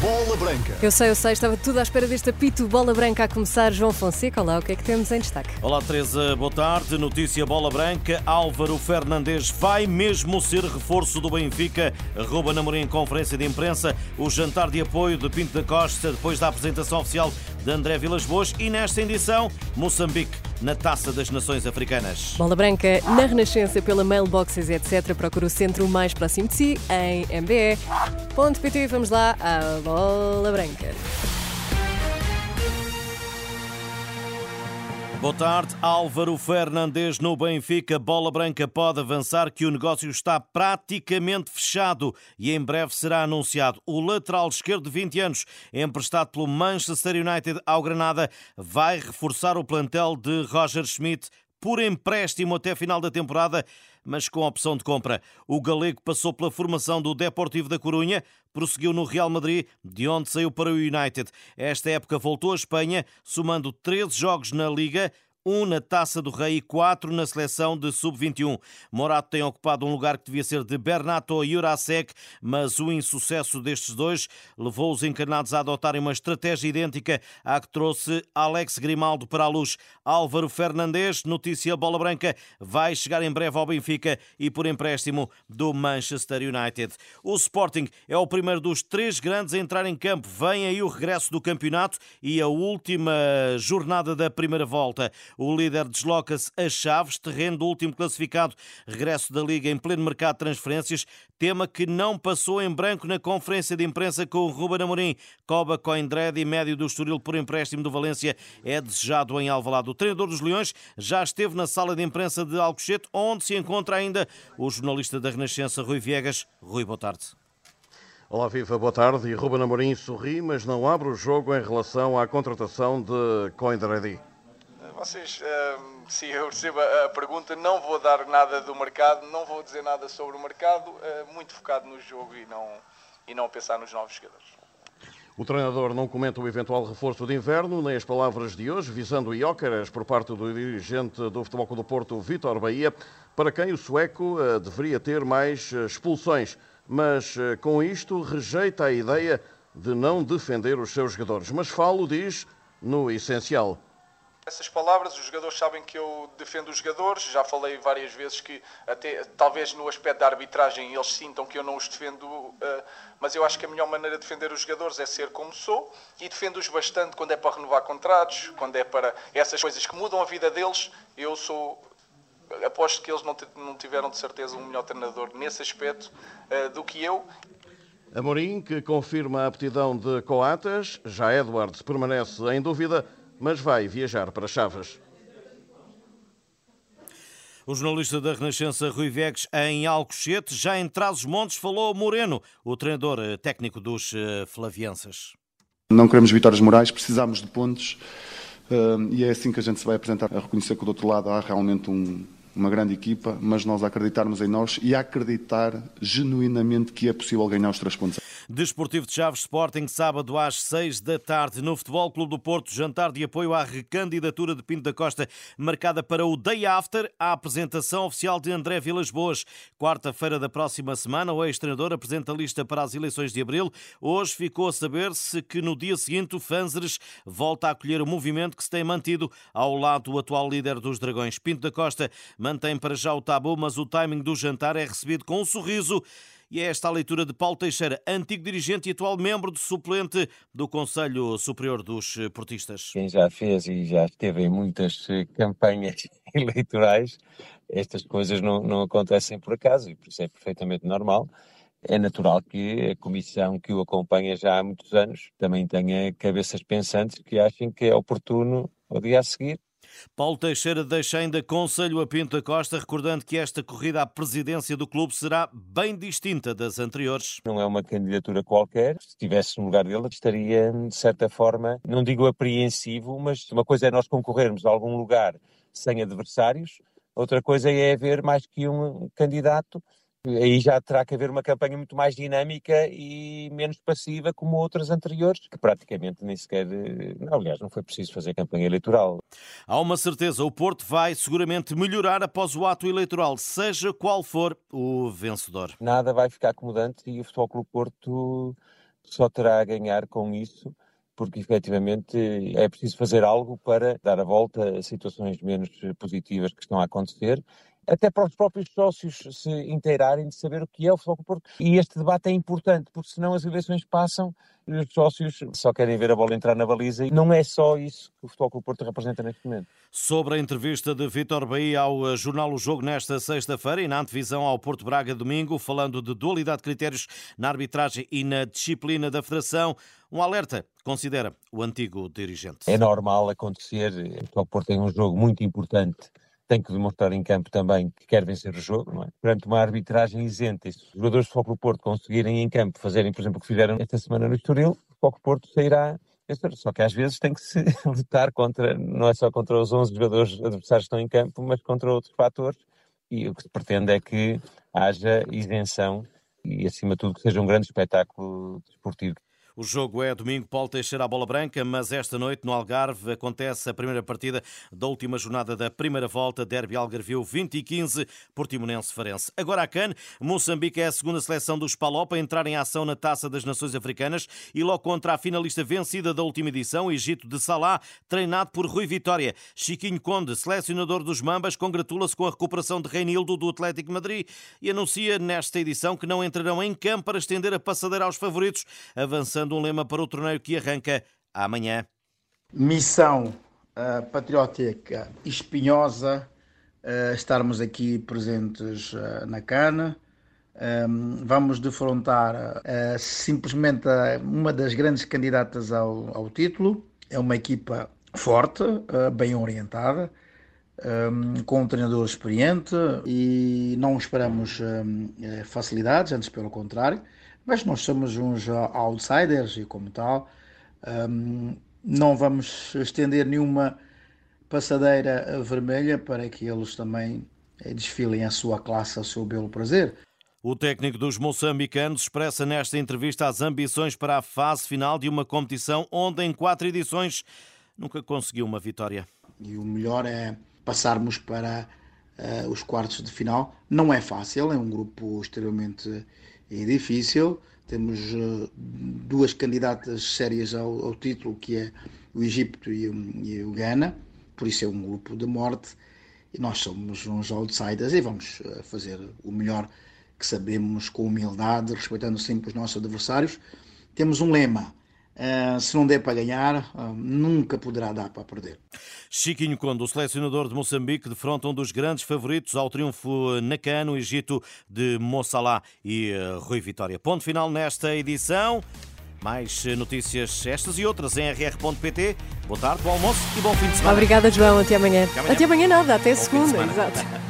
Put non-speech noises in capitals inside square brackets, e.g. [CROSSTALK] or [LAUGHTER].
Bola Branca. Eu sei, eu sei, estava tudo à espera deste apito Bola Branca a começar. João Fonseca, olá, o que é que temos em destaque? Olá, Teresa, boa tarde. Notícia Bola Branca. Álvaro Fernandes vai mesmo ser reforço do Benfica. Ruba Namorim em conferência de imprensa. O jantar de apoio de Pinto da Costa depois da apresentação oficial de André Vilas Boas. E nesta edição, Moçambique na Taça das Nações Africanas. Bola Branca na Renascença pela mailboxes etc. Procura o centro mais próximo de si em mbe.pt. Vamos lá à Bola Branca. Boa tarde, Álvaro Fernandes no Benfica. Bola Branca pode avançar que o negócio está praticamente fechado e em breve será anunciado. O lateral esquerdo de 20 anos, emprestado pelo Manchester United ao Granada, vai reforçar o plantel de Roger Schmidt por empréstimo até final da temporada, mas com opção de compra. O galego passou pela formação do Deportivo da Corunha, prosseguiu no Real Madrid, de onde saiu para o United. Esta época voltou à Espanha, somando 13 jogos na Liga, um na Taça do Rei e quatro na seleção de sub-21. Morato tem ocupado um lugar que devia ser de Bernato Jurasek, mas o insucesso destes dois levou os encarnados a adotarem uma estratégia idêntica à que trouxe Alex Grimaldo para a luz. Álvaro Fernandes, notícia bola branca, vai chegar em breve ao Benfica e por empréstimo do Manchester United. O Sporting é o primeiro dos três grandes a entrar em campo. Vem aí o regresso do campeonato e a última jornada da primeira volta. O líder desloca-se a Chaves, terreno do último classificado. Regresso da Liga em pleno mercado de transferências, tema que não passou em branco na conferência de imprensa com o Ruben Amorim. Coba Coindred e médio do Estoril por empréstimo do Valência é desejado em Alvalade. O treinador dos Leões já esteve na sala de imprensa de Alcochete, onde se encontra ainda o jornalista da Renascença, Rui Viegas. Rui, boa tarde. Olá, Viva, boa tarde. E Ruben Amorim sorri, mas não abre o jogo em relação à contratação de Coindredi vocês, uh, se eu recebo a pergunta, não vou dar nada do mercado, não vou dizer nada sobre o mercado, uh, muito focado no jogo e não, e não pensar nos novos jogadores. O treinador não comenta o eventual reforço de inverno, nem as palavras de hoje, visando Iócaras por parte do dirigente do Futebol Clube do Porto, Vítor Bahia, para quem o sueco uh, deveria ter mais eh, expulsões. Mas com isto rejeita a ideia de não defender os seus jogadores. Mas falo, diz, no essencial essas palavras, os jogadores sabem que eu defendo os jogadores, já falei várias vezes que até talvez no aspecto da arbitragem eles sintam que eu não os defendo, eh, mas eu acho que a melhor maneira de defender os jogadores é ser como sou e defendo-os bastante quando é para renovar contratos, quando é para essas coisas que mudam a vida deles, eu sou aposto que eles não tiveram de certeza um melhor treinador nesse aspecto eh, do que eu. Amorim, que confirma a aptidão de Coatas, já Edwards permanece em dúvida mas vai viajar para Chaves. O jornalista da Renascença Rui Vegas em Alcochete, já em Trás-os-Montes, falou Moreno, o treinador eh, técnico dos eh, Flavienses. Não queremos vitórias morais, precisamos de pontos eh, e é assim que a gente se vai apresentar a reconhecer que do outro lado há realmente um, uma grande equipa, mas nós acreditarmos em nós e acreditar genuinamente que é possível ganhar os três pontos. Desportivo de Chaves Sporting, sábado às seis da tarde, no Futebol Clube do Porto, jantar de apoio à recandidatura de Pinto da Costa, marcada para o day after, a apresentação oficial de André Vilas Boas. Quarta-feira da próxima semana, o ex-treinador apresenta a lista para as eleições de abril. Hoje ficou a saber-se que no dia seguinte o Fanzeres volta a acolher o movimento que se tem mantido ao lado do atual líder dos Dragões. Pinto da Costa mantém para já o tabu, mas o timing do jantar é recebido com um sorriso. E é esta a leitura de Paulo Teixeira, antigo dirigente e atual membro de suplente do Conselho Superior dos Portistas. Quem já fez e já esteve em muitas eh, campanhas [LAUGHS] eleitorais, estas coisas não, não acontecem por acaso e por isso é perfeitamente normal. É natural que a comissão que o acompanha já há muitos anos também tenha cabeças pensantes que achem que é oportuno, ao dia a seguir, Paulo Teixeira deixa ainda conselho a Pinto da Costa, recordando que esta corrida à presidência do clube será bem distinta das anteriores. Não é uma candidatura qualquer. Se estivesse no lugar dele, estaria, de certa forma, não digo apreensivo, mas uma coisa é nós concorrermos a algum lugar sem adversários, outra coisa é haver mais que um candidato Aí já terá que haver uma campanha muito mais dinâmica e menos passiva como outras anteriores, que praticamente nem sequer. Não, aliás, não foi preciso fazer campanha eleitoral. Há uma certeza: o Porto vai seguramente melhorar após o ato eleitoral, seja qual for o vencedor. Nada vai ficar acomodante e o Futebol Clube Porto só terá a ganhar com isso porque efetivamente é preciso fazer algo para dar a volta a situações menos positivas que estão a acontecer até para os próprios sócios se inteirarem de saber o que é o Futebol Porto. E este debate é importante, porque senão as eleições passam e os sócios só querem ver a bola entrar na baliza e não é só isso que o Futebol Porto representa neste momento. Sobre a entrevista de Vítor Bahia ao eh, jornal O Jogo nesta sexta-feira e na antevisão ao Porto Braga domingo, falando de dualidade de critérios na arbitragem e na disciplina da Federação, um alerta, considera o antigo dirigente. É normal acontecer, o Futebol Porto tem um jogo muito importante tem que demonstrar em campo também que quer vencer o jogo, não é? Perante uma arbitragem isenta, se os jogadores do Foco Porto conseguirem em campo fazerem, por exemplo, o que fizeram esta semana no Estoril, o Foco Porto sairá só que às vezes tem que se [LAUGHS] lutar contra, não é só contra os 11 jogadores adversários que estão em campo, mas contra outros fatores. E o que se pretende é que haja isenção e, acima de tudo, que seja um grande espetáculo desportivo. O jogo é domingo, Paulo Teixeira à bola branca, mas esta noite no Algarve acontece a primeira partida da última jornada da primeira volta, Derby Algarvio 20 e 15, Portimonense Farense. Agora a CAN, Moçambique é a segunda seleção dos Palop a entrar em ação na Taça das Nações Africanas e logo contra a finalista vencida da última edição, Egito de Salá, treinado por Rui Vitória. Chiquinho Conde, selecionador dos Mambas, congratula-se com a recuperação de Reinildo do Atlético Madrid e anuncia nesta edição que não entrarão em campo para estender a passadeira aos favoritos, avançando um lema para o torneio que arranca amanhã. Missão uh, patriótica espinhosa, uh, estarmos aqui presentes uh, na Cana. Um, vamos defrontar simplesmente uma das grandes candidatas ao, ao, título. É uma equipa forte, bem orientada, um, com um treinador experiente e não esperamos um, facilidades, antes pelo contrário mas nós somos uns outsiders e, como tal, um, não vamos estender nenhuma passadeira vermelha para que eles também eh, desfilem a sua classe, a seu belo prazer. O técnico dos moçambicanos expressa nesta entrevista as ambições para a fase final de uma competição onde, em quatro edições, nunca conseguiu uma vitória. E o melhor é passarmos para uh, os quartos de final. Não é fácil, é um grupo extremamente é difícil. Temos uh, duas candidatas sérias ao, ao, título, que é o Egito e, e o Ghana, por isso é um grupo de morte. E nós somos uns outsiders e vamos uh, fazer o melhor que sabemos com humildade, respeitando sempre os nossos adversários. Temos um lema: Uh, se não der para ganhar, uh, nunca poderá dar para perder. Chiquinho Conde, o selecionador de Moçambique, defronta um dos grandes favoritos ao triunfo na CAN, no Egito de Moçalá e uh, Rui Vitória. Ponto final nesta edição. Mais notícias estas e outras em rr.pt. Boa tarde, bom almoço e bom fim de semana. Obrigada, João. Até amanhã. Até amanhã, Até amanhã nada. Até bom segunda. Exato.